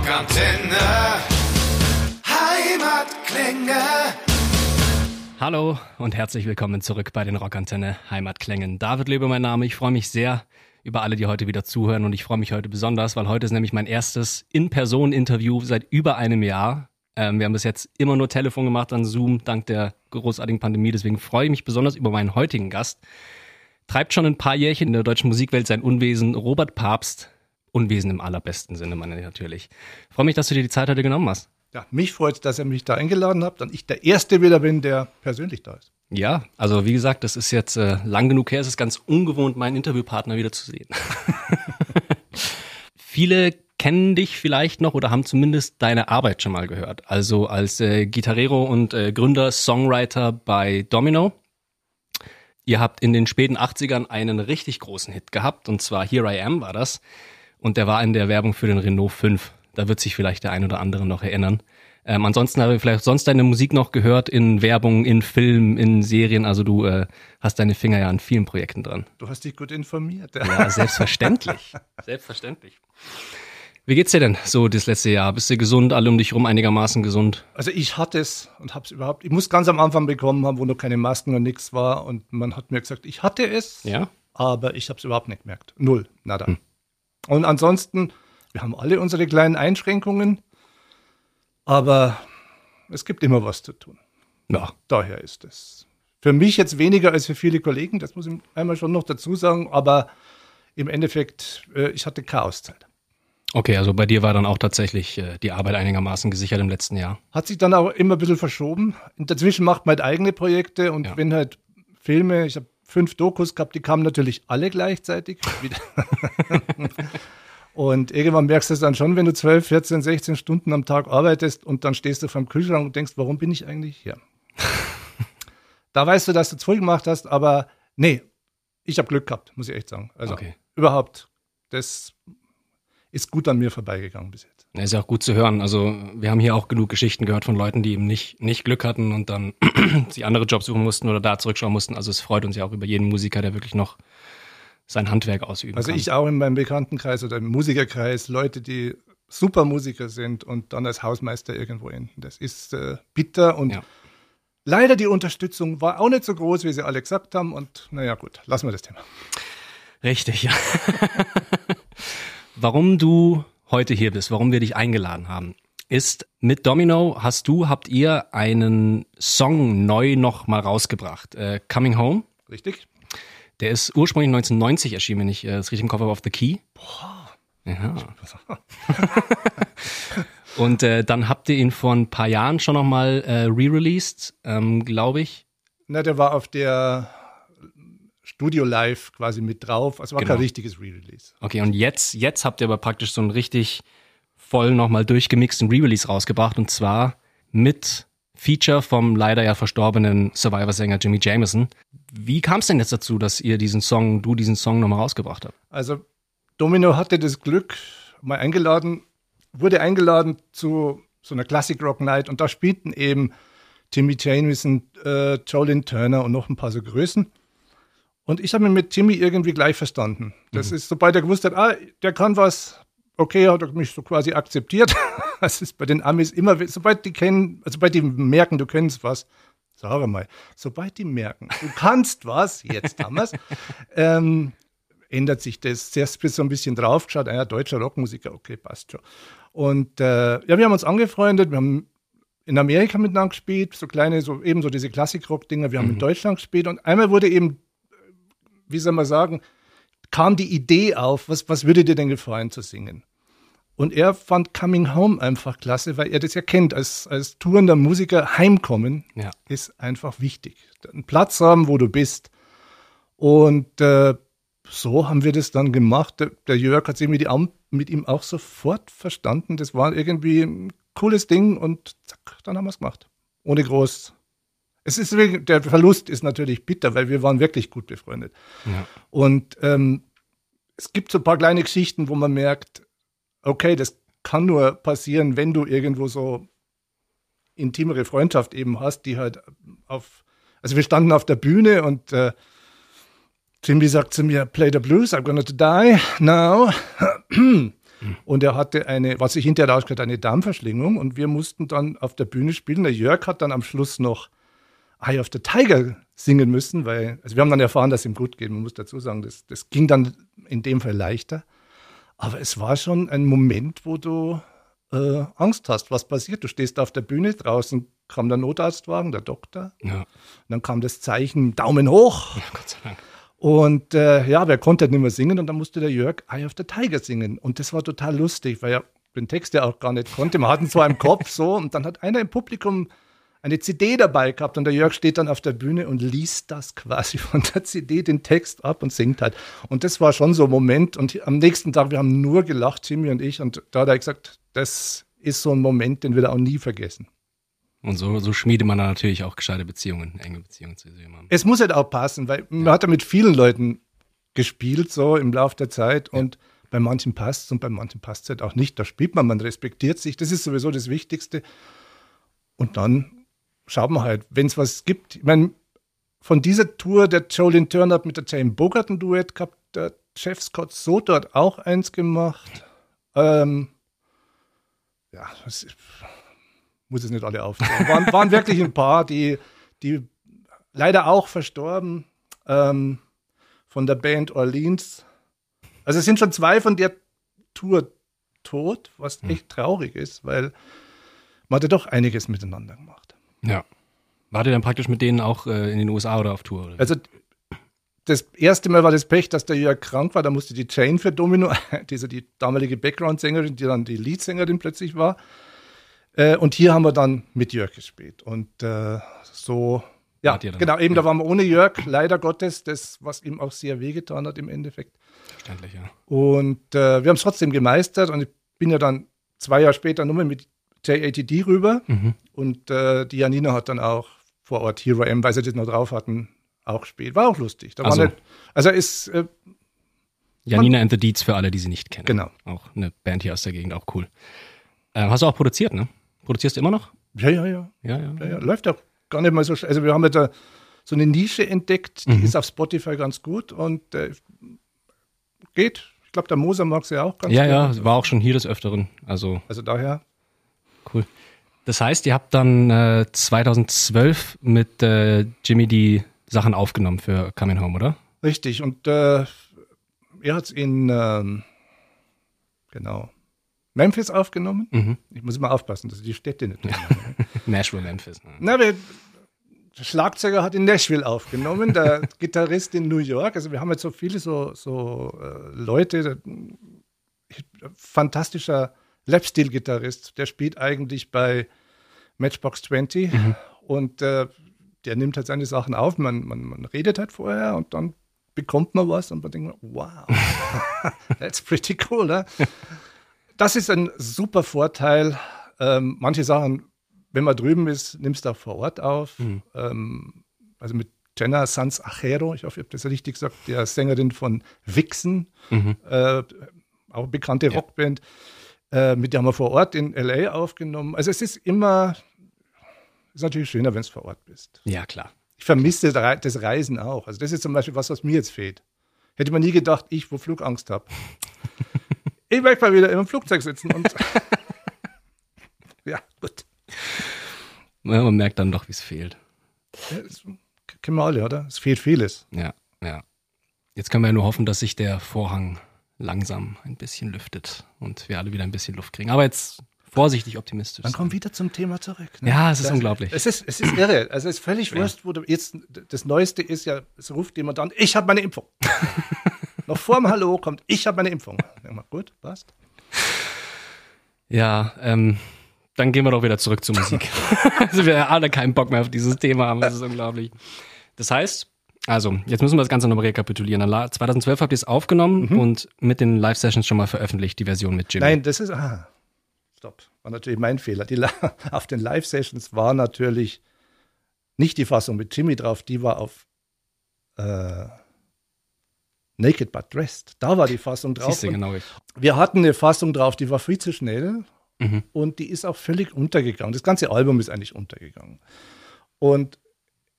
Rockantenne. Heimatklänge. Hallo und herzlich willkommen zurück bei den Rockantenne Heimatklängen. David Löbe mein Name. Ich freue mich sehr über alle, die heute wieder zuhören und ich freue mich heute besonders, weil heute ist nämlich mein erstes In-Person-Interview seit über einem Jahr. Ähm, wir haben bis jetzt immer nur Telefon gemacht an Zoom, dank der großartigen Pandemie. Deswegen freue ich mich besonders über meinen heutigen Gast. Treibt schon ein paar Jährchen in der deutschen Musikwelt sein Unwesen. Robert Papst. Unwesen im allerbesten Sinne, meine ich natürlich. Ich freue mich, dass du dir die Zeit heute genommen hast. Ja, mich freut es, dass ihr mich da eingeladen habt und ich der Erste wieder bin, der persönlich da ist. Ja, also wie gesagt, das ist jetzt äh, lang genug her. Es ist ganz ungewohnt, meinen Interviewpartner wieder zu sehen. Viele kennen dich vielleicht noch oder haben zumindest deine Arbeit schon mal gehört. Also als äh, Gitarrero und äh, Gründer, Songwriter bei Domino. Ihr habt in den späten 80ern einen richtig großen Hit gehabt und zwar Here I Am war das. Und der war in der Werbung für den Renault 5. Da wird sich vielleicht der ein oder andere noch erinnern. Ähm, ansonsten habe ich vielleicht sonst deine Musik noch gehört in Werbung, in Filmen, in Serien. Also du äh, hast deine Finger ja an vielen Projekten dran. Du hast dich gut informiert. Ja, selbstverständlich. selbstverständlich. Wie geht's dir denn so das letzte Jahr? Bist du gesund, alle um dich rum einigermaßen gesund? Also ich hatte es und habe es überhaupt, ich muss ganz am Anfang bekommen haben, wo noch keine Masken und nichts war und man hat mir gesagt, ich hatte es, Ja? aber ich habe es überhaupt nicht gemerkt. Null, nada. Und ansonsten, wir haben alle unsere kleinen Einschränkungen, aber es gibt immer was zu tun. Ja. Daher ist es. Für mich jetzt weniger als für viele Kollegen, das muss ich einmal schon noch dazu sagen, aber im Endeffekt, äh, ich hatte Chaoszeit. Okay, also bei dir war dann auch tatsächlich äh, die Arbeit einigermaßen gesichert im letzten Jahr. Hat sich dann auch immer ein bisschen verschoben. Dazwischen macht man halt eigene Projekte und Ja. wenn halt Filme, ich habe fünf Dokus gehabt, die kamen natürlich alle gleichzeitig. Und irgendwann merkst du es dann schon, wenn du 12, 14, 16 Stunden am Tag arbeitest und dann stehst du vor dem Kühlschrank und denkst, warum bin ich eigentlich hier? da weißt du, dass du zu viel gemacht hast, aber nee, ich habe Glück gehabt, muss ich echt sagen. Also Okay. überhaupt, das ist gut an mir vorbeigegangen bis jetzt. Ja, Ist ja auch gut zu hören. Also wir haben hier auch genug Geschichten gehört von Leuten, die eben nicht, nicht Glück hatten und dann sich andere Jobs suchen mussten oder da zurückschauen mussten. Also es freut uns ja auch über jeden Musiker, der wirklich noch sein Handwerk ausüben Also kann. ich auch in meinem Bekanntenkreis oder im Musikerkreis, Leute, die super Musiker sind und dann als Hausmeister irgendwo enden. Das ist äh, bitter und Ja. leider die Unterstützung war auch nicht so groß, wie sie alle gesagt haben. Und naja, gut, lassen wir das Thema. Richtig, ja. warum du heute hier bist, warum wir dich eingeladen haben, ist mit Domino hast du, habt ihr einen Song neu noch mal rausgebracht. Äh, Coming Home. Richtig? Der ist ursprünglich 1990 erschienen, wenn ich äh, das richtig im Kopf habe, auf The Key. Boah. Ja. Und äh, dann habt ihr ihn vor ein paar Jahren schon noch mal äh, re-released, ähm, glaube ich. Na, der war auf der Studio Live quasi mit drauf. Also war Genau. kein richtiges Re-Release. Okay, und jetzt, jetzt habt ihr aber praktisch so einen richtig voll nochmal durchgemixten Re-Release rausgebracht und zwar mit Feature vom leider ja verstorbenen Survivor-Sänger Jimmy Jameson. Wie kam es denn jetzt dazu, dass ihr diesen Song, du diesen Song nochmal rausgebracht habt? Also Domino hatte das Glück, mal eingeladen, wurde eingeladen zu so einer Classic Rock Night und da spielten eben Timmy Jameson, äh, Jolene Turner und noch ein paar so Größen. Und ich habe mich mit Timmy irgendwie gleich verstanden. Das ist, sobald er gewusst hat, ah, der kann was, okay, hat er mich so quasi akzeptiert. Das ist bei den Amis immer, sobald die kennen, also sobald die merken, du kennst was, sag mal, sobald die merken, du kannst was, jetzt haben wir's, ähm, ändert sich das. Zuerst bist du so ein bisschen draufgeschaut, ah ja, deutscher Rockmusiker, okay, passt schon. Und äh, ja, wir haben uns angefreundet, wir haben in Amerika miteinander gespielt, so kleine, so ebenso diese Klassik-Rock-Dinger, wir haben in Deutschland gespielt und einmal wurde eben, wie soll man sagen, kam die Idee auf, was, was würde dir denn gefallen zu singen? Und er fand Coming Home einfach klasse, weil er das ja kennt, als, als tourender Musiker heimkommen Ja. ist einfach wichtig. Einen Platz haben, wo du bist. Und äh, so haben wir das dann gemacht. Der, der Jörg hat sich mit, ihm- mit ihm auch sofort verstanden. Das war irgendwie ein cooles Ding und zack, dann haben wir es gemacht. Ohne groß. Es ist der Verlust ist natürlich bitter, weil wir waren wirklich gut befreundet. Ja. Und ähm, es gibt so ein paar kleine Geschichten, wo man merkt, okay, das kann nur passieren, wenn du irgendwo so intimere Freundschaft eben hast, die halt auf, also wir standen auf der Bühne und äh, Jimmy sagt zu mir, play the blues, I'm gonna die now. Und er hatte eine, was sich hinterher rausgehört, eine Darmverschlingung. Und wir mussten dann auf der Bühne spielen. Der Jörg hat dann am Schluss noch Eye of the Tiger singen müssen, weil, also wir haben dann erfahren, dass es ihm gut geht. Man muss dazu sagen, das, das ging dann in dem Fall leichter. Aber es war schon ein Moment, wo du äh, Angst hast, was passiert. Du stehst auf der Bühne, draußen kam der Notarztwagen, der Doktor. Ja. dann kam das Zeichen Daumen hoch. Ja, Gott sei Dank. Und äh, ja, wer konnte nicht mehr singen und dann musste der Jörg Eye of the Tiger singen. Und das war total lustig, weil er den Text ja auch gar nicht konnte. Man hat ihn zwar im Kopf so und dann hat einer im Publikum eine CD dabei gehabt und der Jörg steht dann auf der Bühne und liest das quasi von der CD den Text ab und singt halt. Und das war schon so ein Moment. Und am nächsten Tag, wir haben nur gelacht, Jimmy und ich. Und da hat er gesagt, das ist so ein Moment, den wir da auch nie vergessen. Und so, so schmiedet man dann natürlich auch gescheite Beziehungen, enge Beziehungen zu jemandem. Es muss halt auch passen, weil ja. man hat ja mit vielen Leuten gespielt, so im Laufe der Zeit. Und bei manchen passt es und bei manchen passt es halt auch nicht. Da spielt man, man respektiert sich. Das ist sowieso das Wichtigste. Und dann schaut man halt, wenn es was gibt. Ich meine, von dieser Tour, der Jolene Turner hat mit der Jane Bogart ein Duett gehabt, der Jeff Scott Soto hat auch eins gemacht. Ähm, ja, das muss es nicht alle aufzählen. Waren, waren wirklich ein paar, die, die leider auch verstorben ähm, von der Band Orleans. Also es sind schon zwei von der Tour tot, was hm. echt traurig ist, weil man hatte doch einiges miteinander gemacht. Ja. Wart ihr dann praktisch mit denen auch äh, in den USA oder auf Tour? Oder? Also das erste Mal war das Pech, dass der Jörg krank war. Da musste die Jane für Domino, diese die damalige Background-Sängerin, die dann die Leadsängerin plötzlich war. Äh, und hier haben wir dann mit Jörg gespielt. Und äh, so, ja, genau, eben ja. da waren wir ohne Jörg, leider Gottes, das, was ihm auch sehr wehgetan hat im Endeffekt. Verständlich, ja. Und äh, wir haben es trotzdem gemeistert und ich bin ja dann zwei Jahre später nur mit JATD rüber mhm. und äh, die Janina hat dann auch vor Ort Hero M, weil sie das noch drauf hatten, auch gespielt. War auch lustig. Da also, nicht, also ist. Äh, Janina man, and the Deeds für alle, die sie nicht kennen. Genau. Auch eine Band hier aus der Gegend, auch cool. Äh, hast du auch produziert, ne? Produzierst du immer noch? Ja, ja, ja. Ja, ja. ja, ja. Läuft auch gar nicht mal so Also wir haben jetzt da so eine Nische entdeckt, die mhm. ist auf Spotify ganz gut und äh, geht. Ich glaube, der Moser mag sie ja auch ganz ja, gut. Ja, ja, war auch schon hier des Öfteren. Also, also daher. Cool. Das heißt, ihr habt dann äh, 2012 mit äh, Jimmy die Sachen aufgenommen für Coming Home, oder? Richtig. Und äh, er hat es in, ähm, genau, Memphis aufgenommen. Mhm. Ich muss immer aufpassen, dass ich die Städte nicht. Nashville, Memphis. Ne? Na, der Schlagzeuger hat in Nashville aufgenommen, der Gitarrist in New York. Also wir haben jetzt so viele so, so äh, Leute, fantastischer Lapsteel-Gitarrist, der spielt eigentlich bei Matchbox 20 mhm. und äh, der nimmt halt seine Sachen auf. Man, man, man redet halt vorher und dann bekommt man was und man denkt, wow, that's pretty cool. Ne? Das ist ein super Vorteil. Ähm, manche Sachen, wenn man drüben ist, nimmst du auch vor Ort auf. Mhm. Ähm, also mit Jenna Sanz Achero, ich hoffe, ich habe das richtig gesagt, der Sängerin von Vixen, mhm. äh, auch bekannte ja. Rockband. Äh, mit der haben wir vor Ort in LA aufgenommen. Also es ist immer, ist natürlich schöner, wenn du vor Ort bist. Ja, klar. Ich vermisse das Reisen auch. Also das ist zum Beispiel was, was mir jetzt fehlt. Hätte man nie gedacht, ich, wo Flugangst habe. ich möchte mal wieder im Flugzeug sitzen und ja, gut. Ja, man merkt dann doch, wie es fehlt. Ja, das kennen wir alle, oder? Es fehlt vieles. Ja, ja. Jetzt können wir ja nur hoffen, dass sich der Vorhang langsam ein bisschen lüftet und wir alle wieder ein bisschen Luft kriegen. Aber jetzt vorsichtig optimistisch. Dann kommen wieder zum Thema zurück. Ne? Ja, es ist das, unglaublich. Es ist, es ist irre. Also es ist völlig ja. wurscht, wo du jetzt das Neueste ist ja, es ruft jemand an, ich habe meine Impfung. Noch vor dem Hallo kommt, ich habe meine Impfung. Ja, mal, gut, passt. Ja, ähm, dann gehen wir doch wieder zurück zur Musik. also wir alle keinen Bock mehr auf dieses Thema haben, das ist unglaublich. Das heißt, also, jetzt müssen wir das Ganze nochmal rekapitulieren. 2012 habt ihr es aufgenommen mhm. und mit den Live-Sessions schon mal veröffentlicht, die Version mit Jimmy. Nein, das ist, ah, stopp, war natürlich mein Fehler. Die, auf den Live-Sessions war natürlich nicht die Fassung mit Jimmy drauf, die war auf äh, Naked But Dressed. Da war die Fassung drauf. Siehste, genau ich. Wir hatten eine Fassung drauf, die war viel zu schnell mhm. und die ist auch völlig untergegangen. Das ganze Album ist eigentlich untergegangen. Und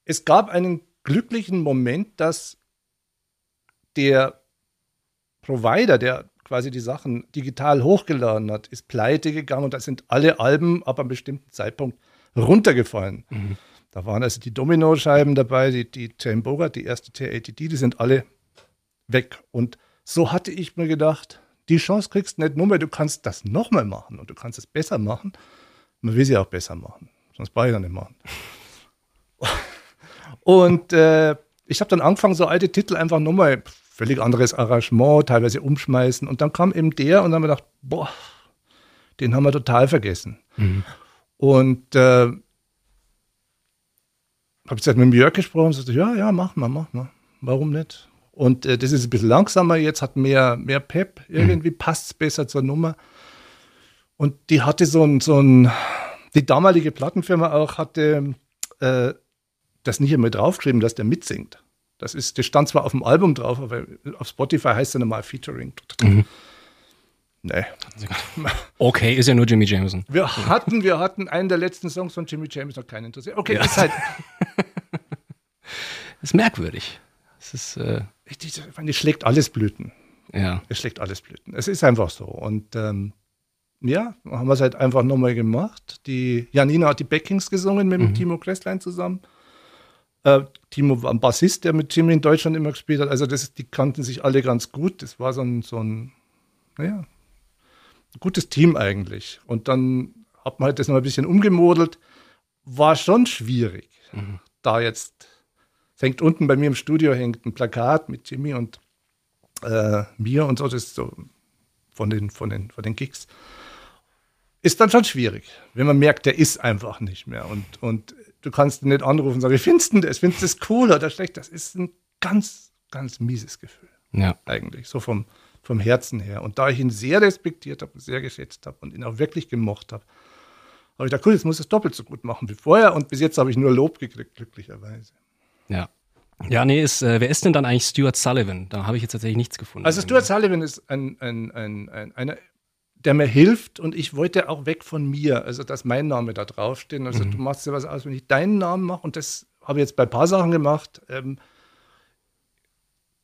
es gab einen glücklichen Moment, dass der Provider, der quasi die Sachen digital hochgeladen hat, ist pleite gegangen und da sind alle Alben ab einem bestimmten Zeitpunkt runtergefallen. Mhm. Da waren also die Domino-Scheiben dabei, die, die Jane Bogart, die erste T-80D, die sind alle weg. Und so hatte ich mir gedacht, die Chance kriegst du nicht nur mehr, du kannst das nochmal machen und du kannst es besser machen. Man will sie auch besser machen, sonst brauche ich nicht machen. Und äh, ich habe dann angefangen, so alte Titel einfach nochmal, völlig anderes Arrangement, teilweise umschmeißen. Und dann kam eben der und dann haben wir gedacht, boah, den haben wir total vergessen. Mhm. Und äh, habe jetzt halt mit Jörg gesprochen und sagte, ja, ja, mach mal, mach mal. Warum nicht? Und äh, das ist ein bisschen langsamer jetzt, hat mehr, mehr Pep, irgendwie mhm. passt es besser zur Nummer. Und die hatte so ein, so ein, die damalige Plattenfirma auch hatte äh, das nicht einmal draufgeschrieben, dass der mitsingt. Das, ist, das stand zwar auf dem Album drauf, aber auf Spotify heißt er normal Featuring. Mhm. Nee. Okay, ist ja nur Jimmy Jameson. Wir hatten, wir hatten einen der letzten Songs von Jimmy Jameson, keinen interessiert. Okay, ja. ist halt. ist merkwürdig. Es ist. Äh ich, ich, ich schlägt alles Blüten. Ja. Es schlägt alles Blüten. Es ist einfach so. Und ähm, ja, haben wir es halt einfach nochmal gemacht. Die Janina hat die Backings gesungen mit mhm. Timo Kresslein zusammen. Äh, Timo war ein Bassist, der mit Jimmy in Deutschland immer gespielt hat. Also das, die kannten sich alle ganz gut. Das war so ein, so ein, naja, gutes Team eigentlich. Und dann hat man halt das noch ein bisschen umgemodelt. War schon schwierig. Mhm. Da jetzt, hängt unten bei mir im Studio hängt ein Plakat mit Jimmy und äh, mir und so, das ist so von den, von den, von den Gigs. Ist dann schon schwierig, wenn man merkt, der ist einfach nicht mehr. Und, und du kannst ihn nicht anrufen und sagen, wie findest du das? Findest du das cool oder schlecht? Das ist ein ganz, ganz mieses Gefühl. Ja. Eigentlich, so vom, vom Herzen her. Und da ich ihn sehr respektiert habe, sehr geschätzt habe und ihn auch wirklich gemocht habe, habe ich gedacht, cool, jetzt muss ich es doppelt so gut machen wie vorher. Und bis jetzt habe ich nur Lob gekriegt, glücklicherweise. Ja. Ja, nee, ist, äh, wer ist denn dann eigentlich Stuart Sullivan? Da habe ich jetzt tatsächlich nichts gefunden. Also Stuart Sullivan ist ein, ein, ein, ein, eine der mir hilft und ich wollte auch weg von mir, also dass mein Name da draufsteht. Also mhm. du machst dir was aus, wenn ich deinen Namen mache und das habe ich jetzt bei ein paar Sachen gemacht, ähm,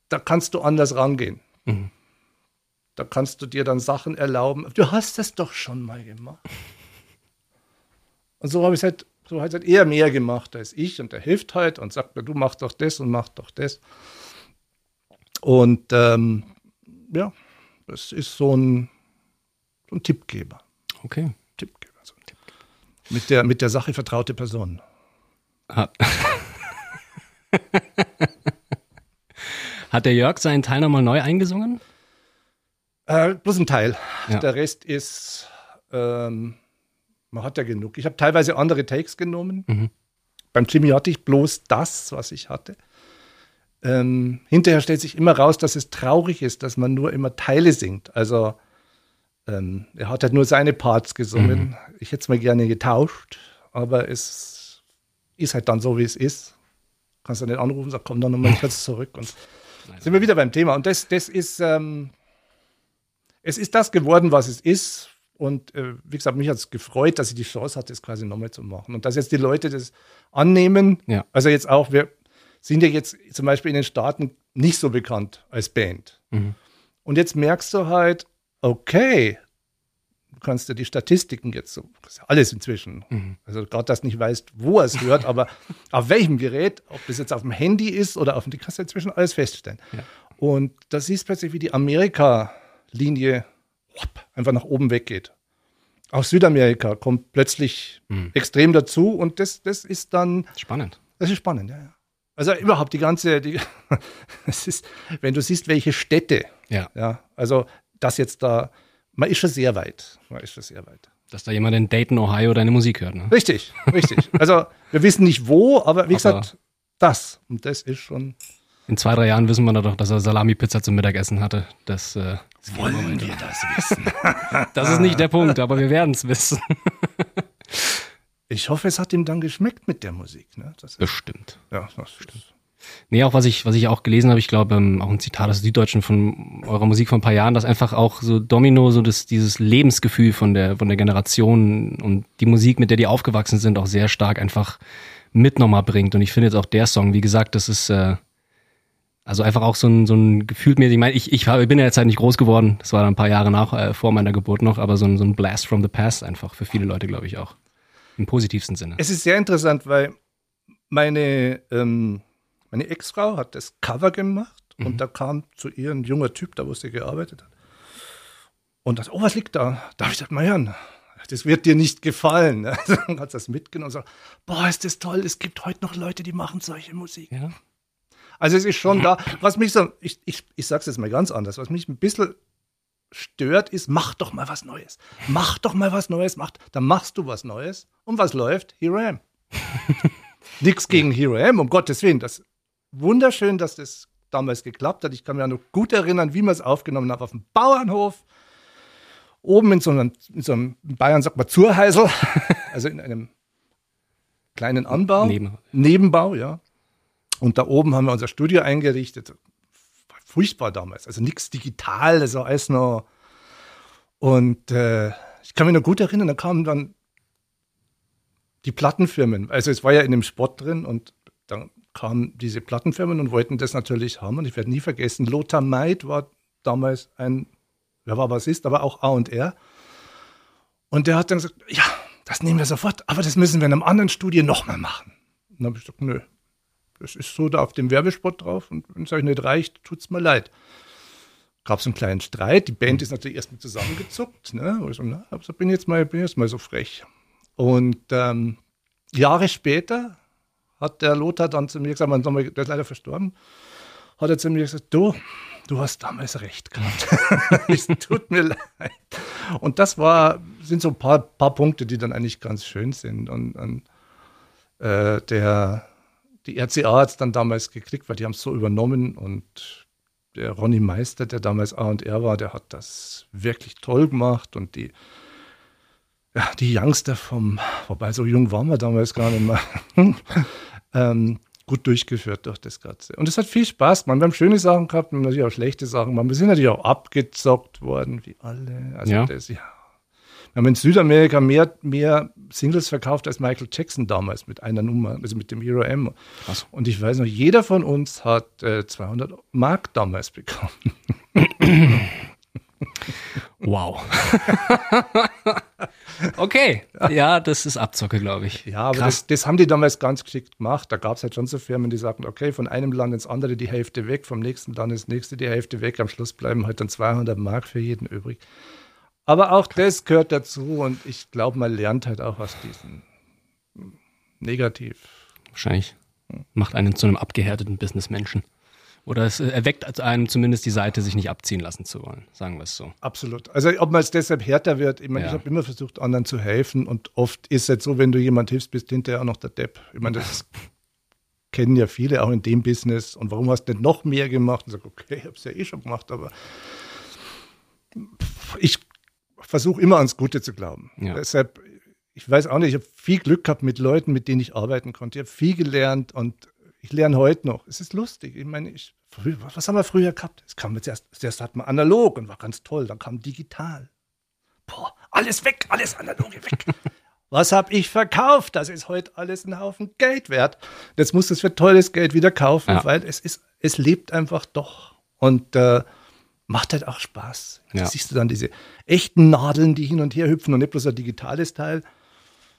da kannst du anders rangehen. Mhm. Da kannst du dir dann Sachen erlauben. Du hast das doch schon mal gemacht. Und so habe ich es halt, so halt eher mehr gemacht als ich und der hilft halt und sagt mir, du machst doch das und mach doch das. Und ähm, ja, das ist so ein ein Tippgeber. Okay. Tippgeber, so ein Tippgeber. Mit der, mit der Sache vertraute Person. Hat, Hat der Jörg seinen Teil nochmal neu eingesungen? Äh, bloß ein Teil. Ja. Der Rest ist, ähm, man hat ja genug. Ich habe teilweise andere Takes genommen. Mhm. Beim Jimmy hatte ich bloß das, was ich hatte. Ähm, hinterher stellt sich immer raus, dass es traurig ist, dass man nur immer Teile singt. Also ähm, er hat halt nur seine Parts gesungen. Mhm. Ich hätte es mir gerne getauscht, aber es ist halt dann so, wie es ist. Kannst du nicht anrufen, sag, komm dann nochmal kurz zurück. Und Nein. sind wir wieder beim Thema. Und das, das ist, ähm, es ist das geworden, was es ist. Und äh, wie gesagt, mich hat es gefreut, dass ich die Chance hatte, es quasi nochmal zu machen. Und dass jetzt die Leute das annehmen. Ja. Also jetzt auch, wir sind ja jetzt zum Beispiel in den Staaten nicht so bekannt als Band. Mhm. Und jetzt merkst du halt, okay, du kannst ja die Statistiken jetzt so, das ist ja alles inzwischen. Mhm. Also gerade, dass du nicht weißt, wo er es hört, aber auf welchem Gerät, ob das jetzt auf dem Handy ist oder auf dem, kannst du inzwischen alles feststellen. Ja. Und da siehst du plötzlich, wie die Amerika-Linie einfach nach oben weggeht. Auch Südamerika kommt plötzlich mhm. extrem dazu und das, das ist dann. Spannend. Das ist spannend, ja, ja. Also überhaupt die ganze, die, es ist, wenn du siehst, welche Städte, ja, ja also das jetzt da, man ist schon sehr weit. Man ist schon sehr weit. Dass da jemand in Dayton, Ohio deine Musik hört, ne? Richtig, richtig. Also wir wissen nicht wo, aber wie aber gesagt, das. Und das ist schon. In zwei, drei Jahren wissen wir doch, dass er Salami-Pizza zum Mittagessen hatte. Das äh, wollen wir das wissen. das ist nicht der Punkt, aber wir werden es wissen. ich hoffe, es hat ihm dann geschmeckt mit der Musik. Ne? Das ist, Bestimmt. Ja, das stimmt. Nee, auch was ich, was ich auch gelesen habe, ich glaube, ähm, auch ein Zitat aus Süddeutschen von eurer Musik von ein paar Jahren, dass einfach auch so Domino, so das, dieses Lebensgefühl von der, von der Generation und die Musik, mit der die aufgewachsen sind, auch sehr stark einfach mit nochmal bringt. Und ich finde jetzt auch der Song, wie gesagt, das ist, äh, Also einfach auch so ein, so ein gefühltmäßig, ich meine, ich, ich bin ja jetzt halt nicht groß geworden, das war ein paar Jahre nach, äh, vor meiner Geburt noch, aber so ein, so ein Blast from the Past einfach für viele Leute, glaube ich auch. Im positivsten Sinne. Es ist sehr interessant, weil meine, ähm, meine Ex-Frau hat das Cover gemacht mhm. und da kam zu ihr ein junger Typ, da wo sie gearbeitet hat. Und das, oh, was liegt da? Da habe ich gesagt, mal hören, das wird dir nicht gefallen. Dann hat das mitgenommen und sagt, boah, ist das toll, es gibt heute noch Leute, die machen solche Musik. Ja. Also es ist schon da, was mich so, ich, ich, ich sag's jetzt mal ganz anders, was mich ein bisschen stört, ist, mach doch mal was Neues. Mach doch mal was Neues, mach, dann machst du was Neues. Und was läuft? Hero M. Nichts gegen Hero M, um Gottes Willen. Das wunderschön, dass das damals geklappt hat. Ich kann mich noch gut erinnern, wie man es aufgenommen hat auf dem Bauernhof. Oben in so einem, in so einem in Bayern sagt man Zurheisel, also in einem kleinen Anbau. Neben. Nebenbau, ja. Und da oben haben wir unser Studio eingerichtet. War furchtbar damals. Also nichts digital, das war alles noch. Und äh, ich kann mich noch gut erinnern, da kamen dann die Plattenfirmen. Also es war ja in dem Spot drin und kamen diese Plattenfirmen und wollten das natürlich haben. Und ich werde nie vergessen, Lothar Maid war damals ein, wer war was ist, aber auch A und R. Und der hat dann gesagt, ja, das nehmen wir sofort, aber das müssen wir in einem anderen Studio nochmal machen. Und dann habe ich gesagt, nö, das ist so da auf dem Werbespot drauf und wenn es euch nicht reicht, tut es mir leid. Gab es einen kleinen Streit. Die Band ist natürlich erstmal zusammengezuckt. Ne? Also, na, also bin jetzt mal, bin jetzt mal so frech. Und ähm, Jahre später hat der Lothar dann zu mir gesagt, mein Sommer, der ist leider verstorben, hat er zu mir gesagt, du, du hast damals recht gehabt. es tut mir leid. Und das war, sind so ein paar, paar Punkte, die dann eigentlich ganz schön sind. Und, und äh, der die RCA hat es dann damals gekriegt, weil die haben es so übernommen und der Ronny Meister, der damals A&R war, der hat das wirklich toll gemacht und die, ja, die Youngster vom, wobei so jung waren wir damals gar nicht mehr, ähm, gut durchgeführt durch das Ganze. Und es hat viel Spaß gemacht. Wir haben schöne Sachen gehabt, wir haben natürlich auch schlechte Sachen gemacht. Wir sind natürlich auch abgezockt worden, wie alle. Also ja. das, ja, wir haben in Südamerika mehr, mehr Singles verkauft als Michael Jackson damals mit einer Nummer, also mit dem Hero M. Krass. Und ich weiß noch, jeder von uns hat äh, 200 Mark damals bekommen. Wow. okay, ja, das ist Abzocke, glaube ich. Ja, aber das, das, haben die damals ganz geschickt gemacht. Da gab es halt schon so Firmen, die sagten, okay, von einem Land ins andere die Hälfte weg, vom nächsten Land ins nächste die Hälfte weg. Am Schluss bleiben halt dann 200 Mark für jeden übrig. Aber auch das gehört dazu und ich glaube, man lernt halt auch aus diesen negativ. Wahrscheinlich macht einen zu einem abgehärteten Businessmenschen. Oder es erweckt einem zumindest die Seite, sich nicht abziehen lassen zu wollen, sagen wir es so. Absolut. Also ob man es deshalb härter wird, ich meine, ja. ich habe immer versucht, anderen zu helfen und oft ist es halt so, wenn du jemand hilfst, bist hinterher auch noch der Depp. Ich meine, das kennen ja viele auch in dem Business. Und warum hast du nicht noch mehr gemacht? Und sag, okay, ich habe es ja eh schon gemacht, aber ich versuche immer ans Gute zu glauben. Ja. Deshalb, ich weiß auch nicht, ich habe viel Glück gehabt mit Leuten, mit denen ich arbeiten konnte. Ich habe viel gelernt und ich lerne heute noch. Es ist lustig. Ich meine, ich, was haben wir früher gehabt? Es kam jetzt erst, zuerst hat man analog und war ganz toll. Dann kam digital. Boah, alles weg, alles analoge weg. was habe ich verkauft? Das ist heute alles ein Haufen Geld wert. Jetzt muss es für tolles Geld wieder kaufen, ja. weil es ist, es lebt einfach doch. Und äh, macht halt auch Spaß. Ja. Da siehst du dann diese echten Nadeln, die hin und her hüpfen und nicht bloß ein digitales Teil.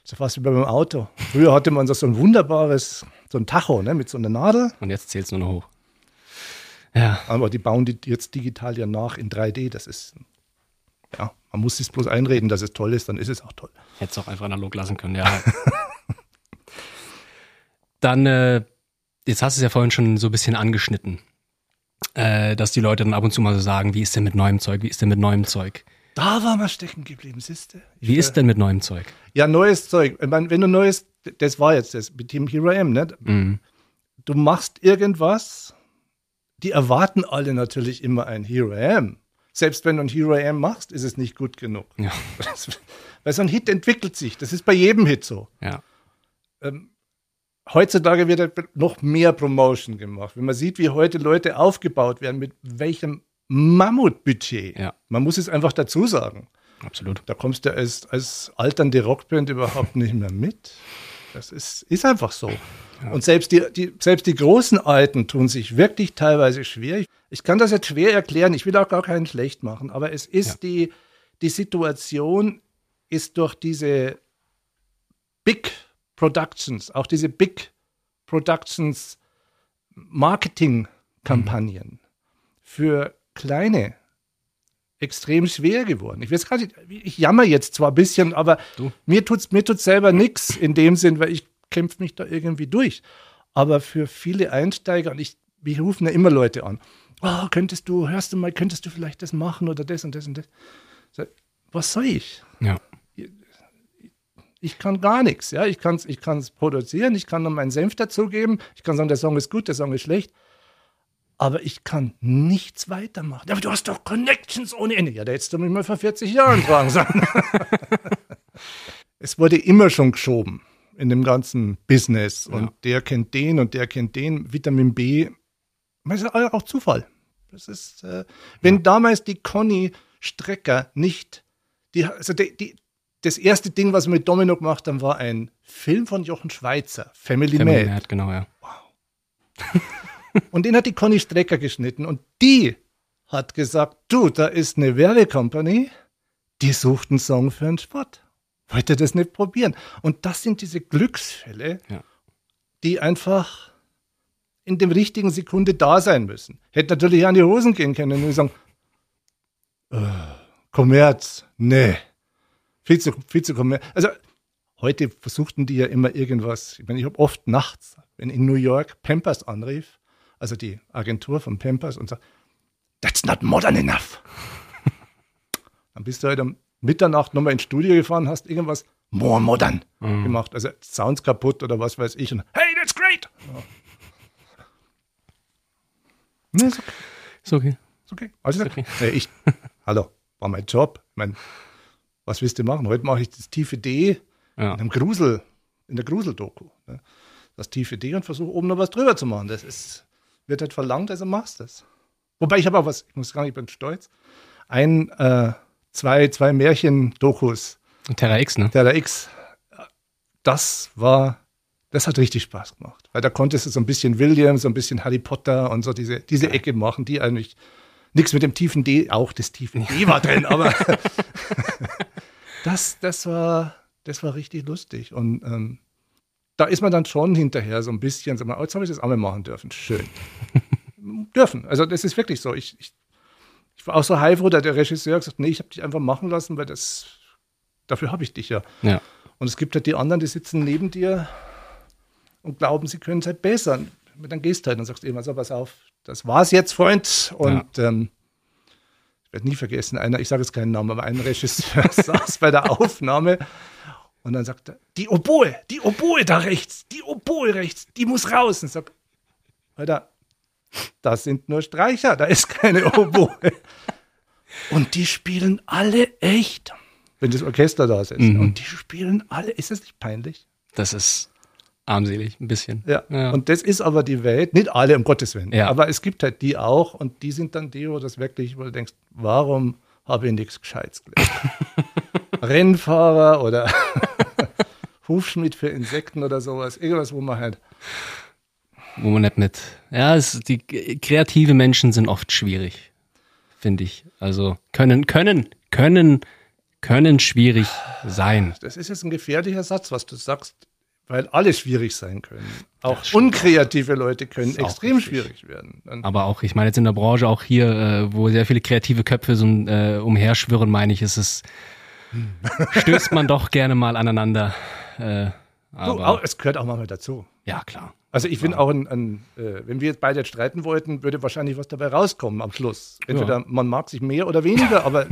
So fast wie beim Auto. Früher hatte man so ein wunderbares, so ein Tacho ne, mit so einer Nadel. Und jetzt zählt es nur noch hoch. Ja. Aber die bauen die jetzt digital ja nach in 3D. Das ist, ja, man muss sich bloß einreden, dass es toll ist, dann ist es auch toll. Hätte es auch einfach analog lassen können, ja. dann, äh, jetzt hast du es ja vorhin schon so ein bisschen angeschnitten äh, dass die Leute dann ab und zu mal so sagen, wie ist denn mit neuem Zeug, wie ist denn mit neuem Zeug? Da war mal stecken geblieben, siehste. Wie ist denn mit neuem Zeug? Ja, neues Zeug. Meine, wenn du neues, das war jetzt das mit Team Hero M, ne? Mhm. Du machst irgendwas, die erwarten alle natürlich immer ein Hero M. Selbst wenn du ein Hero M machst, ist es nicht gut genug. Ja. Weil so ein Hit entwickelt sich. Das ist bei jedem Hit so. Ja. Ähm, heutzutage wird halt noch mehr Promotion gemacht. Wenn man sieht, wie heute Leute aufgebaut werden, mit welchem Mammutbudget. Ja. Man muss es einfach dazu sagen. Absolut. Da kommst du als, als alternde Rockband überhaupt nicht mehr mit. Das ist, ist einfach so. Ja. Und selbst die, die, selbst die großen Alten tun sich wirklich teilweise schwer. Ich kann das jetzt schwer erklären, ich will auch gar keinen schlecht machen, aber es ist ja. die, die Situation ist durch diese Big Productions, auch diese Big Productions Marketing-Kampagnen mhm. für kleine extrem schwer geworden. Ich weiß gar nicht, ich jammer jetzt zwar ein bisschen, aber du. mir tut's mir tut's selber nichts in dem Sinn, weil ich kämpfe mich da irgendwie durch. Aber für viele Einsteiger und ich, wir rufen ja immer Leute an. Oh, könntest du, hörst du mal, könntest du vielleicht das machen oder das und das und das. Was soll ich? Ja. Ich kann gar nichts. Ja, ich kann es ich kann's produzieren, ich kann noch meinen Senf dazugeben, ich kann sagen, der Song ist gut, der Song ist schlecht aber ich kann nichts weitermachen. Aber du hast doch Connections ohne Ende. Ja, da hättest du mich mal vor 40 Jahren fragen sollen. es wurde immer schon geschoben in dem ganzen Business. Und ja. der kennt den und der kennt den. Vitamin B, das ist auch Zufall. Das ist, äh, wenn ja. damals die Conny Strecker nicht, die, also die, die, das erste Ding, was wir mit Domino gemacht haben, war ein Film von Jochen Schweizer, Family, Family Mad. Mad. Genau, ja. Wow. Und den hat die Conny Strecker geschnitten. Und die hat gesagt, du, da ist eine Werbecompany, die sucht einen Song für einen Spot. Wollt ihr das nicht probieren? Und das sind diese Glücksfälle, ja. die einfach in dem richtigen Sekunde da sein müssen. Hätte natürlich an die Hosen gehen können und sagen, äh, Kommerz, nee, viel zu, viel zu Kommerz. Also heute versuchten die ja immer irgendwas. Ich meine, ich habe oft nachts, wenn in New York Pampers anrief, also die Agentur von Pampers, und sagt, that's not modern enough. Dann bist du halt um Mitternacht nochmal ins Studio gefahren, hast irgendwas more modern mhm. gemacht. Also Sounds kaputt oder was weiß ich. Und hey, that's great! Ja. Nee, ist okay. Ist okay. Ist okay. Also, ist okay. Nee, ich, hallo, war mein Job. Ich mein, was willst du machen? Heute mache ich das tiefe D ja. in einem Grusel, in der Gruseldoku. Ne? Das tiefe D und versuche oben noch was drüber zu machen. Das ist wird halt verlangt, also machst du es. Wobei ich habe auch was, ich muss nicht, ich bin stolz. Ein, äh, zwei, zwei Märchen-Dokus. Terra X, ne? Terra X. Das war, das hat richtig Spaß gemacht. Weil da konntest du so ein bisschen William, so ein bisschen Harry Potter und so diese, diese Ecke machen, die eigentlich nichts mit dem tiefen D, auch das tiefen D war drin, aber das, das war, das war richtig lustig. Und ähm, da ist man dann schon hinterher so ein bisschen, so mal, oh, jetzt habe ich das einmal machen dürfen. Schön. dürfen. Also das ist wirklich so. Ich, ich, ich war auch so heilfroh, der Regisseur hat gesagt, nee, ich habe dich einfach machen lassen, weil das, dafür habe ich dich ja. ja. Und es gibt halt die anderen, die sitzen neben dir und glauben, sie können es halt besser. Und dann gehst du halt und sagst immer so, pass auf, das war's jetzt, Freund. Und ja. ähm, ich werde nie vergessen, einer, ich sage jetzt keinen Namen, aber ein Regisseur saß bei der Aufnahme und dann sagt er, die Oboe, die Oboe da rechts, die Oboe rechts, die muss raus. Und sagt, Alter, das sind nur Streicher, da ist keine Oboe. Und die spielen alle echt, wenn das Orchester da ist. Mhm. Und die spielen alle, ist das nicht peinlich? Das ist armselig, ein bisschen. Ja. ja. Und das ist aber die Welt, nicht alle, um Gottes Willen. Ja. Aber es gibt halt die auch und die sind dann die, wo das wirklich, wo du denkst, warum habe ich nichts Gescheites gelernt? Rennfahrer oder Hufschmied für Insekten oder sowas. Irgendwas, wo man halt. Wo man nicht mit. Ja, es, die kreative Menschen sind oft schwierig, finde ich. Also können, können, können, können schwierig sein. Das ist jetzt ein gefährlicher Satz, was du sagst, weil alle schwierig sein können. Auch unkreative Leute können extrem schwierig werden. Dann Aber auch, ich meine jetzt in der Branche, auch hier, äh, wo sehr viele kreative Köpfe so äh, umherschwirren, meine ich, ist es stößt man doch gerne mal aneinander. Äh, du, auch, es gehört auch manchmal dazu. Ja, klar. Also ich finde auch, ein, ein, äh, wenn wir jetzt beide jetzt streiten wollten, würde wahrscheinlich was dabei rauskommen am Schluss. Entweder ja. man mag sich mehr oder weniger, aber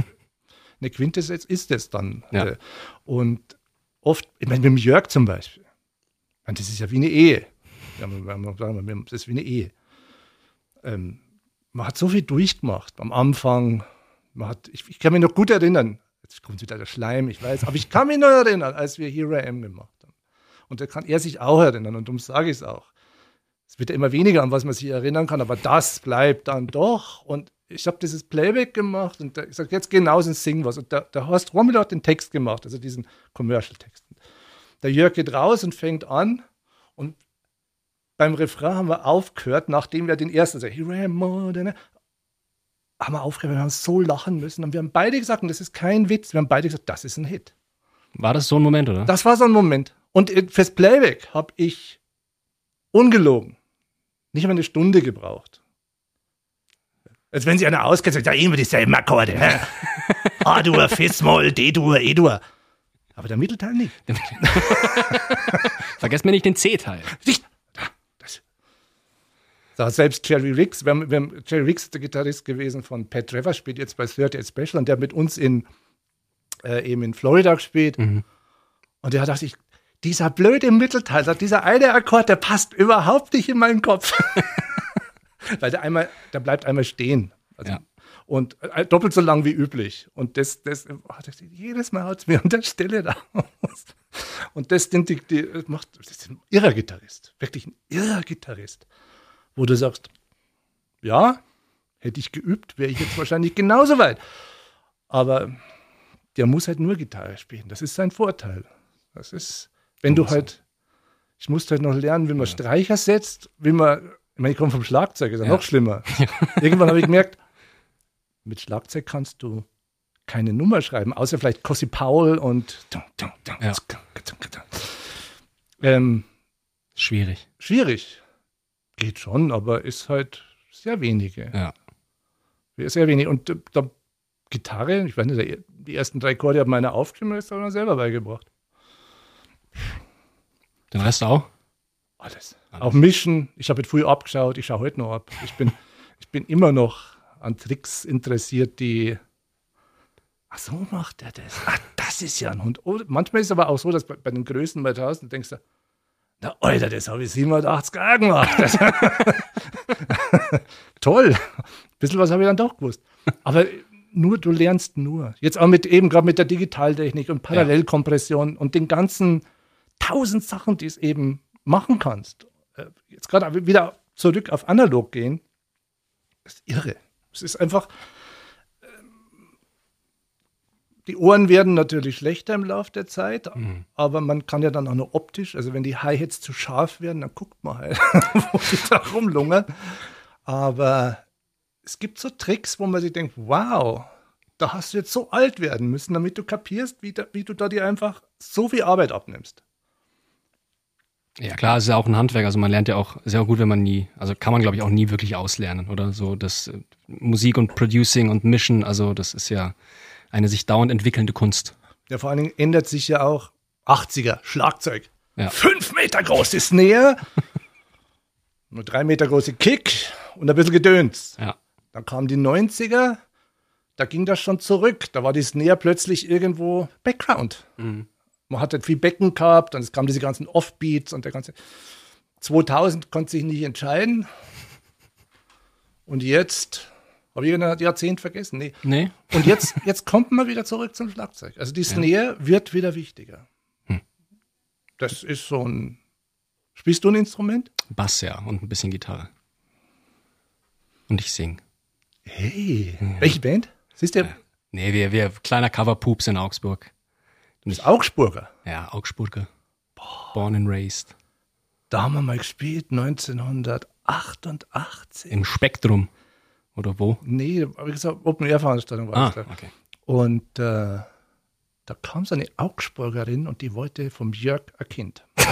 eine Quintessenz ist es dann. Ja. Äh, und oft, ich meine, mit dem Jörg zum Beispiel, das ist ja wie eine Ehe. Das ist wie eine Ehe. Ähm, man hat so viel durchgemacht am Anfang. Man hat, ich, ich kann mich noch gut erinnern, Jetzt kommt wieder der Schleim, ich weiß. Aber ich kann mich nur erinnern, als wir Hero M gemacht haben. Und da kann er sich auch erinnern und darum sage ich es auch. Es wird ja immer weniger, an was man sich erinnern kann, aber das bleibt dann doch. Und ich habe dieses Playback gemacht und ich sage, jetzt genauso sing was. Und der, der Horst Rommel hat den Text gemacht, also diesen Commercial-Text. Der Jörg geht raus und fängt an und beim Refrain haben wir aufgehört, nachdem wir den ersten, also, Here I am more than a, haben wir aufgehört, wir haben so lachen müssen. Und wir haben beide gesagt, und das ist kein Witz, wir haben beide gesagt, das ist ein Hit. War das so ein Moment, oder? Das war so ein Moment. Und fürs Playback habe ich ungelogen nicht mal eine Stunde gebraucht. Als wenn sie einer auskennt, sagt, ja, immer dieselben Akkorde. A-Dur, Fis-Moll, D-Dur, E-Dur. Aber der Mittelteil nicht. Vergesst mir nicht den C-Teil. So, selbst Jerry Riggs, wir haben, wir haben, Jerry Riggs, der Gitarrist gewesen von Pat Trevor, spielt jetzt bei 38 Special und der hat mit uns in, äh, eben in Florida gespielt. Mhm. Und der hat gesagt, ich, dieser blöde Mittelteil, dieser eine Akkord, der passt überhaupt nicht in meinen Kopf. Weil der einmal, der bleibt einmal stehen. Also, ja. Und äh, doppelt so lang wie üblich. Und das, das, oh, das jedes Mal haut es mir an der Stelle raus. Und das, den, die, die, macht, das ist ein irrer Gitarrist. Wirklich ein irrer Gitarrist. Wo du sagst, ja, hätte ich geübt, wäre ich jetzt wahrscheinlich genauso weit. Aber der muss halt nur Gitarre spielen. Das ist sein Vorteil. Das ist, wenn du halt, ich musste halt noch lernen, wie man ja. Streicher setzt, wie man, ich meine, ich komme vom Schlagzeug, ist ja, ja. noch schlimmer. Irgendwann habe ich gemerkt, mit Schlagzeug kannst du keine Nummer schreiben, außer vielleicht Cossi Paul und ja. ähm, schwierig. Schwierig. Geht schon, aber ist halt sehr wenige. Ja. Sehr wenig. Und äh, da, Gitarre, ich weiß nicht, die ersten drei Chorde haben meine Aufstimmung ist aber selber beigebracht. Den Rest auch? Alles. Alles. Auch Mischen. Ich habe früh abgeschaut, ich schaue heute noch ab. Ich bin, ich bin immer noch an Tricks interessiert, die. Ach, so macht er das. Ach, das ist ja ein Hund. Oh, manchmal ist es aber auch so, dass bei, bei den Größen bei 1000 denkst du, na, Alter, das habe ich 87 Jahre gemacht. Toll. Ein bisschen was habe ich dann doch gewusst. Aber nur, du lernst nur. Jetzt auch mit eben gerade mit der Digitaltechnik und Parallelkompression ja. und den ganzen tausend Sachen, die es eben machen kannst. Äh, jetzt gerade wieder zurück auf analog gehen, ist irre. Es ist einfach, ähm, die Ohren werden natürlich schlechter im Laufe der Zeit, mhm. aber man kann ja dann auch noch optisch, also wenn die Hi-Hats zu scharf werden, dann guckt man halt, wo die da rumlungern. Aber es gibt so Tricks, wo man sich denkt, wow, da hast du jetzt so alt werden müssen, damit du kapierst, wie, da, wie du da dir einfach so viel Arbeit abnimmst. Ja, klar, es ist ja auch ein Handwerk. Also man lernt ja auch sehr gut, wenn man nie, also kann man, glaube ich, auch nie wirklich auslernen, oder? So das äh, Musik und Producing und Mischen, also das ist ja eine sich dauernd entwickelnde Kunst. Ja, vor allen Dingen ändert sich ja auch 80er Schlagzeug. Ja. Fünf Meter groß ist Nähe, nur drei Meter große Kick und ein bisschen Gedöns. Ja. Dann kamen die 90er, da ging das schon zurück. Da war die Snare plötzlich irgendwo Background. Mhm. Man hatte viel Becken gehabt und es kamen diese ganzen Offbeats und der ganze. 2000 konnte sich nicht entscheiden. Und jetzt habe ich ein Jahrzehnt vergessen. Nee. nee. Und jetzt, jetzt kommt man wieder zurück zum Schlagzeug. Also die Snare ja. wird wieder wichtiger. Hm. Das ist so ein. Spielst du ein Instrument? Bass, ja, und ein bisschen Gitarre. Und ich sing. Hey, ja. welche Band? Siehst du? Ja. Nee, wir, wir kleiner Cover-Pups in Augsburg. Du bist Augsburger? Ja, Augsburger. Boah. Born and raised. Da haben wir mal gespielt, 1988. Im Spektrum. Oder wo? Nee, wie gesagt, Open-Air-Veranstaltung war ah, das da. Okay. Und äh, da kam so eine Augsburgerin und die wollte vom Jörg ein Kind.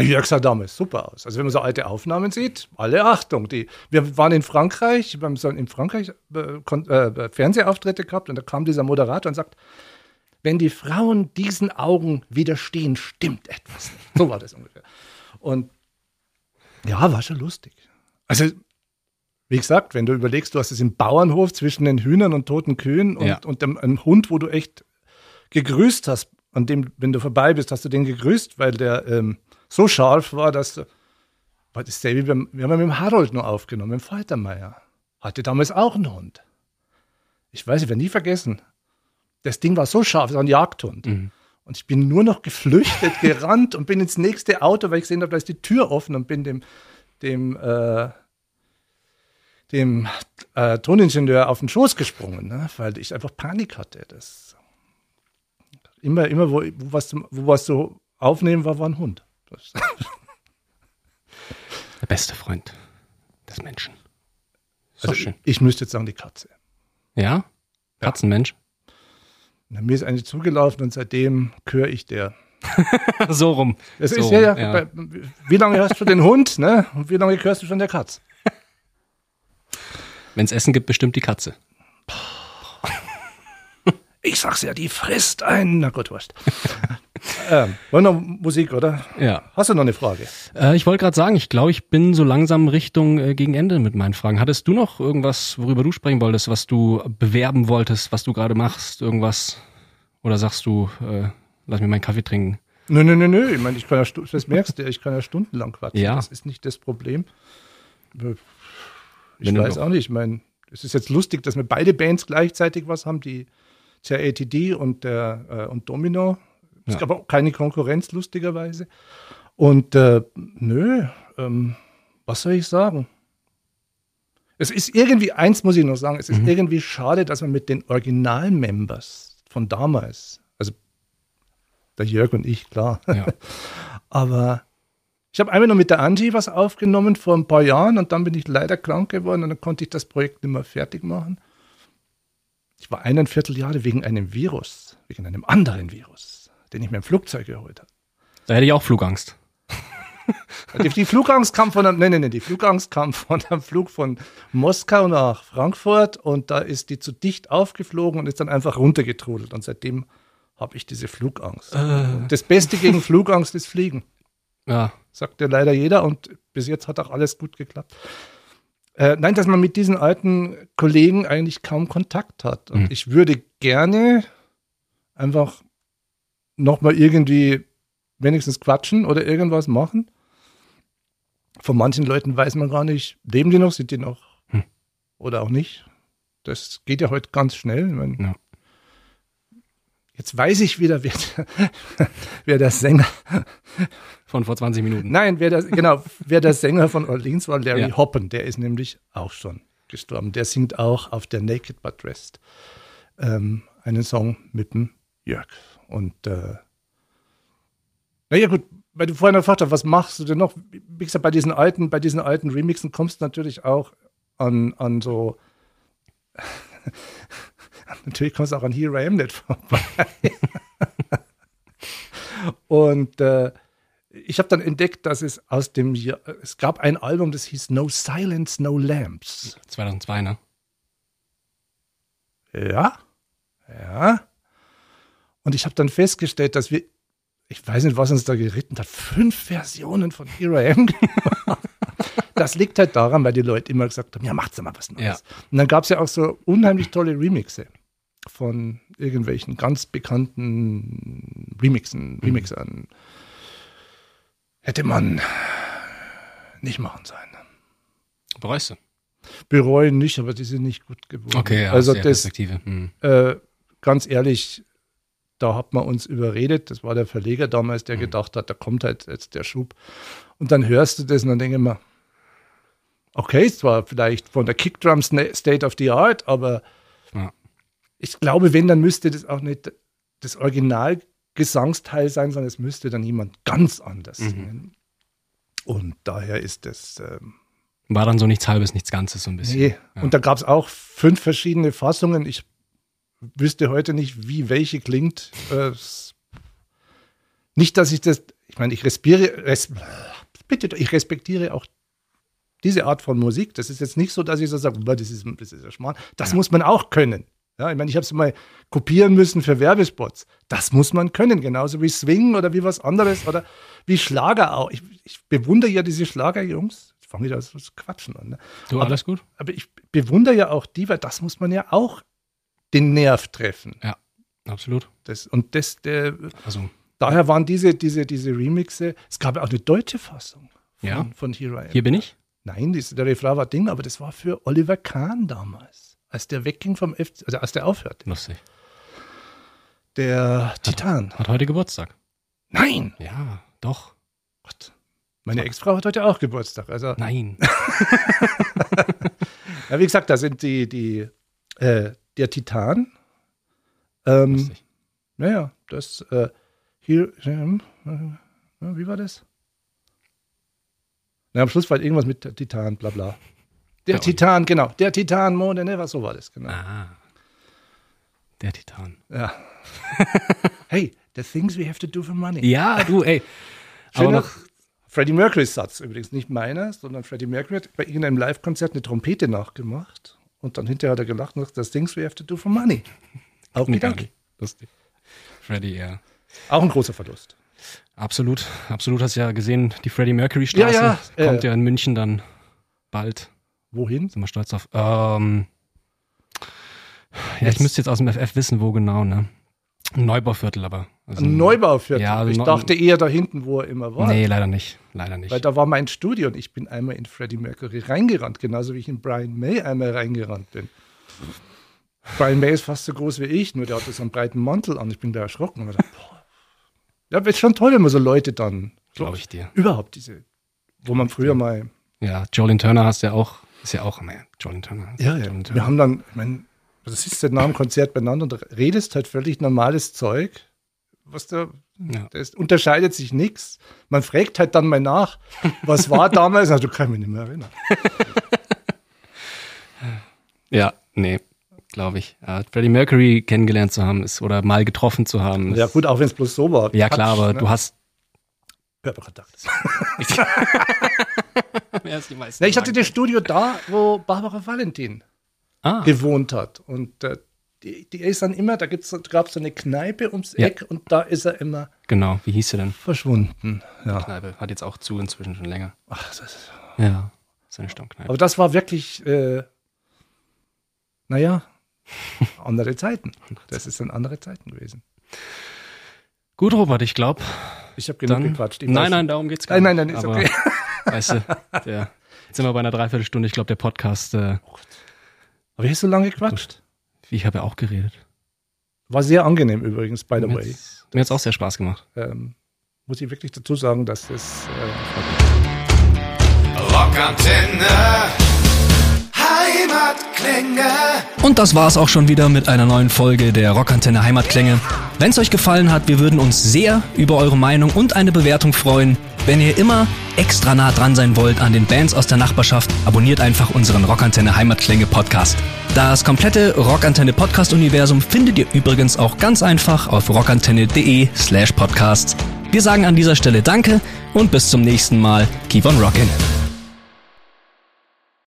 Der Jörg sah damals super aus. Also wenn man so alte Aufnahmen sieht, alle Achtung. Die, wir waren in Frankreich, wir haben so in Frankreich äh, äh, Fernsehauftritte gehabt und da kam dieser Moderator und sagt, wenn die Frauen diesen Augen widerstehen, stimmt etwas. So war das ungefähr. Und ja, war schon lustig. Also, wie gesagt, wenn du überlegst, du hast es im Bauernhof zwischen den Hühnern und toten Kühen und, ja. und dem, einem Hund, wo du echt gegrüßt hast, an dem, wenn du vorbei bist, hast du den gegrüßt, weil der ähm, so scharf war, dass war das wie beim, wir haben mit dem Harold nur aufgenommen, mit dem Faltermeier. Hatte damals auch einen Hund. Ich weiß, ich werde nie vergessen. Das Ding war so scharf, es war ein Jagdhund. Mhm. Und ich bin nur noch geflüchtet, gerannt und bin ins nächste Auto, weil ich gesehen habe, da ist die Tür offen und bin dem, dem, äh, dem äh, Toningenieur auf den Schoß gesprungen, ne? weil ich einfach Panik hatte. Das immer, immer wo, wo, was, wo was so aufnehmen war, war ein Hund. Der beste Freund des Menschen. So also schön. ich, müsste jetzt sagen, die Katze. Ja? Katzenmensch? Na, mir ist eine zugelaufen und seitdem höre ich der. so rum. Das so ist ja, ja, rum, Bei, wie lange hörst du den Hund, ne? Und wie lange hörst du schon der Katz? Wenn es Essen gibt, bestimmt die Katze. Ich sag's ja, die frisst einen. Na gut, wurscht. ähm, wollen wir noch Musik, oder? Ja. Hast du noch eine Frage? Äh, ich wollte gerade sagen, ich glaube, ich bin so langsam Richtung äh, gegen Ende mit meinen Fragen. Hattest du noch irgendwas, worüber du sprechen wolltest, was du bewerben wolltest, was du gerade machst, irgendwas? Oder sagst du, äh, lass mir meinen Kaffee trinken? Nö, nö, nö, nö. Ich meine, ich kann ja, das merkst du, ich kann ja stundenlang quatschen. Ja. Das ist nicht das Problem. Ich Wenn weiß auch nicht. Ich meine, es ist jetzt lustig, dass wir beide Bands gleichzeitig was haben, die CATD und der äh, und Domino. Es Ja. gab auch keine Konkurrenz, lustigerweise. Und äh, nö, ähm, was soll ich sagen? Es ist irgendwie, eins muss ich noch sagen, es ist Mhm. irgendwie schade, dass man mit den Original-Members von damals, also der Jörg und ich, klar, Ja. aber ich habe einmal noch mit der Angie was aufgenommen vor ein paar Jahren und dann bin ich leider krank geworden und dann konnte ich das Projekt nicht mehr fertig machen. Ich war eineinviertel Jahre wegen einem Virus, wegen einem anderen Virus, den ich mir im Flugzeug geholt habe. Da hätte ich auch Flugangst. Die, die Flugangst kam von einem, nein, nein, nein, die Flugangst kam von einem Flug von Moskau nach Frankfurt und da ist die zu dicht aufgeflogen und ist dann einfach runtergetrudelt und seitdem habe ich diese Flugangst. Das Beste gegen Flugangst ist Fliegen. Ja. sagt ja leider jeder und bis jetzt hat auch alles gut geklappt. Äh, nein, dass man mit diesen alten Kollegen eigentlich kaum Kontakt hat. Und Mhm. ich würde gerne einfach nochmal irgendwie wenigstens quatschen oder irgendwas machen. Von manchen Leuten weiß man gar nicht, leben die noch, sind die noch Hm. oder auch nicht. Das geht ja heute ganz schnell. Meine, Ja. Jetzt weiß ich wieder, wer, wer der Sänger Von vor 20 Minuten. Nein, wer das, genau, wer der Sänger von Orleans war, Larry Ja. Hoppen, der ist nämlich auch schon gestorben. Der singt auch auf der Naked But Dressed ähm, einen Song mit dem Jörg. Und äh, naja gut, weil du vorhin gefragt hast, was machst du denn noch? Wie gesagt, bei diesen alten, bei diesen alten Remixen kommst du natürlich auch an, an so natürlich kommst du auch an Here I Am nicht vorbei. Und äh, ich habe dann entdeckt, dass es aus dem Jahr, es gab ein Album, das hieß No Silence, No Lamps. 2002, ne? Ja, ja. Und ich habe dann festgestellt, dass wir, ich weiß nicht, was uns da geritten hat, fünf Versionen von Here I Am. Das liegt halt daran, weil die Leute immer gesagt haben, ja, macht's doch mal was Neues. Ja. Und dann gab es ja auch so unheimlich tolle Remixe von irgendwelchen ganz bekannten Remixen, Remixern. Hätte man nicht machen sollen. Bereust du? Bereuen nicht, aber die sind nicht gut geworden. Okay, ja, also das, Perspektive. Hm. äh, ganz ehrlich, da hat man uns überredet. Das war der Verleger damals, der gedacht hat, da kommt halt jetzt der Schub. Und dann hörst du das und dann denke ich mir, okay, es war vielleicht von der Kickdrum State of the Art, aber Ja. ich glaube, wenn, dann müsste das auch nicht das Originalgesangsteil sein, sondern es müsste dann jemand ganz anders Mhm. singen. Und daher ist das. Ähm, War dann so nichts Halbes, nichts Ganzes so ein bisschen. Nee. Ja. Und da gab es auch fünf verschiedene Fassungen. Ich wüsste heute nicht, wie welche klingt. Äh, nicht, dass ich das, ich meine, ich respiere, res, bitte, ich respektiere auch diese Art von Musik. Das ist jetzt nicht so, dass ich so sage, "Boah, das ist, das ist ja Schmarrn. Das muss man auch können. Ja, ich meine, ich habe es mal kopieren müssen für Werbespots. Das muss man können, genauso wie Swing oder wie was anderes oder wie Schlager auch. Ich, ich bewundere ja diese Schlagerjungs. Ich fange wieder so zu quatschen an. Ne? Du, Aber- alles gut? Aber ich bewundere ja auch die, weil das muss man ja auch den Nerv treffen. Absolut. Das, und das, der, Also, daher waren diese, diese, diese Remixe, es gab ja auch eine deutsche Fassung von, Ja. von Here I Am. hier bin ich. Nein, das, der Refrain war Ding, aber das war für Oliver Kahn damals, als der wegging vom FC, also als der aufhört. Lustig. Der Titan. Hat heute Geburtstag. Nein! Ja, doch. Gott. Meine Ex-Frau hat heute auch Geburtstag. Also, Nein. ja, wie gesagt, da sind die, die, äh, der Titan. Ähm. Naja, das äh, hier, ähm, äh, wie war das? Na, am Schluss war irgendwas mit Titan, bla bla. Der Ja, Titan, genau. Der Titan, Mode, ne, was so war das, genau. Ah. Der Titan. Ja. hey, the things we have to do for money. Ja, du, ey. Schöner noch, Freddie Mercurys Satz übrigens, nicht meiner, sondern Freddie Mercury hat bei irgendeinem Live-Konzert eine Trompete nachgemacht und dann hinterher hat er gelacht und gesagt, the things we have to do for money. Auch Nee, Gedanke. Lustig. Freddy, ja. Auch ein großer Verlust. Absolut, absolut. Hast ja gesehen, die Freddie Mercury Straße Ja, ja, kommt äh. ja in München dann bald. Wohin? Sind wir stolz auf. Ähm, ja, Jetzt. ich müsste jetzt aus dem FF wissen, wo genau, ne? Ein Neubauviertel aber. Also, Ein Neubauviertel. Ja, also ich dachte eher da hinten, wo er immer war. Nee, leider nicht. Leider nicht. Weil da war mein Studio und ich bin einmal in Freddie Mercury reingerannt, genauso wie ich in Brian May einmal reingerannt bin. Brian May ist fast so groß wie ich, nur der hat so einen breiten Mantel an. Ich bin da erschrocken und gedacht, boah. Ja, ist schon toll, wenn man so Leute dann, Glaube ich dir. überhaupt diese, wo man früher mal, Ja, Jolene Turner hast ja auch, ist ja auch, naja, Jolene Turner. Jolene Turner. wir haben dann, ich meine, das ist ja nach dem Konzert beieinander und redest halt völlig normales Zeug, was da, Ja. das unterscheidet sich nichts. Man fragt halt dann mal nach, was war damals, also kann ich mich nicht mehr erinnern. Ja, nee, glaube ich. Ja, Freddie Mercury kennengelernt zu haben ist oder mal getroffen zu haben. Ja gut, auch wenn es bloß so war. ja klar, aber ne? du hast. Körperkontakt. Ja, ich hatte das Studio da, wo Barbara Valentin ah, gewohnt hat. Und äh, die, die ist dann immer, da gab es so eine Kneipe ums Ja. Eck und da ist er immer genau. Wie hieß sie denn? verschwunden. Ja. Kneipe. Hat jetzt auch zu inzwischen schon länger. Ach, das ist, Ja. Seine Stammkneipe. aber das war wirklich, äh, naja, andere Zeiten. Das ist dann andere Zeiten gewesen. Gut, Robert, ich glaube. Ich habe genug Dann. gequatscht. Ich Nein, weiß- nein, darum geht's gar Nein, nicht. nein, nein, ist Aber, okay. Weißt du, der, jetzt sind wir bei einer Dreiviertelstunde. Ich glaube, der Podcast, äh, Aber ich habe so lange gequatscht. Ich habe ja auch geredet. War sehr angenehm übrigens, by the Mir way. hat's, mir hat's auch sehr Spaß gemacht. Ähm, muss ich wirklich dazu sagen, dass es äh, Rockantenne. Heimatklänge. Und das war's auch schon wieder mit einer neuen Folge der Rockantenne Heimatklänge. Wenn es euch gefallen hat, wir würden uns sehr über eure Meinung und eine Bewertung freuen. Wenn ihr immer extra nah dran sein wollt an den Bands aus der Nachbarschaft, abonniert einfach unseren Rockantenne Heimatklänge Podcast. Das komplette Rockantenne Podcast Universum findet ihr übrigens auch ganz einfach auf rockantenne.de slash podcasts. Wir sagen an dieser Stelle Danke und bis zum nächsten Mal. Keep on rockin'.